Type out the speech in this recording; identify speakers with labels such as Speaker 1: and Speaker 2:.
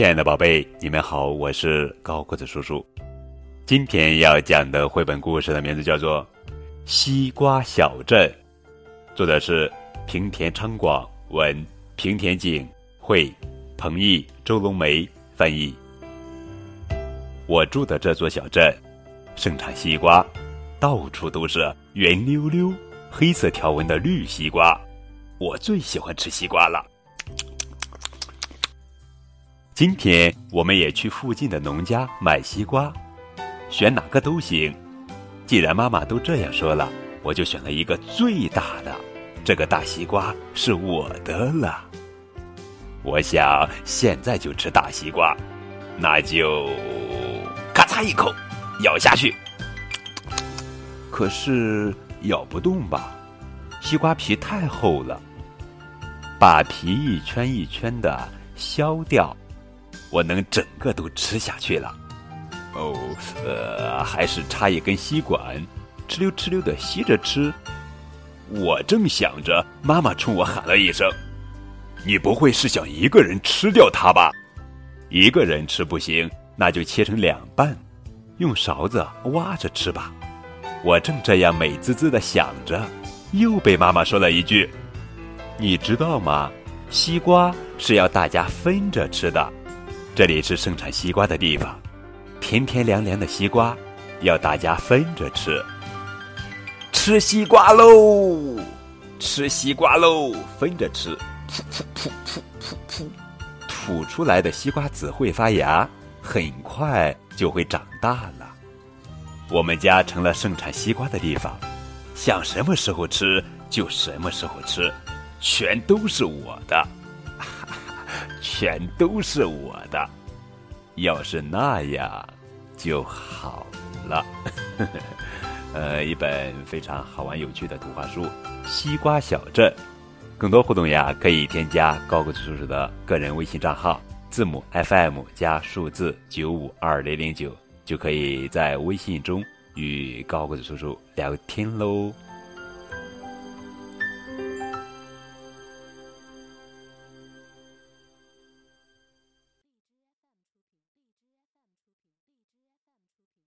Speaker 1: 亲爱的宝贝，你们好，我是高个子叔叔。今天要讲的绘本故事的名字叫做《西瓜小镇》，作者是平田昌广，文平田景，绘彭毅、周龙梅翻译。我住的这座小镇盛产西瓜，到处都是圆溜溜、黑色条纹的绿西瓜，我最喜欢吃西瓜了。今天我们也去附近的农家买西瓜，选哪个都行。既然妈妈都这样说了，我就选了一个最大的。这个大西瓜是我的了。我想现在就吃大西瓜，那就咔嚓一口咬下去。可是咬不动吧？西瓜皮太厚了，把皮一圈一圈的削掉。我能整个都吃下去了，哦，呃，还是插一根吸管，哧溜哧溜的吸着吃。我正想着，妈妈冲我喊了一声：“你不会是想一个人吃掉它吧？”一个人吃不行，那就切成两半，用勺子挖着吃吧。我正这样美滋滋的想着，又被妈妈说了一句：“你知道吗？西瓜是要大家分着吃的。”这里是盛产西瓜的地方，甜甜凉凉的西瓜，要大家分着吃。吃西瓜喽，吃西瓜喽，分着吃。噗噗噗噗噗噗，吐出来的西瓜籽会发芽，很快就会长大了。我们家成了盛产西瓜的地方，想什么时候吃就什么时候吃，全都是我的。全都是我的，要是那样就好了。呃，一本非常好玩有趣的图画书《西瓜小镇》，更多互动呀，可以添加高个子叔叔的个人微信账号，字母 FM 加数字九五二零零九，就可以在微信中与高个子叔叔聊天喽。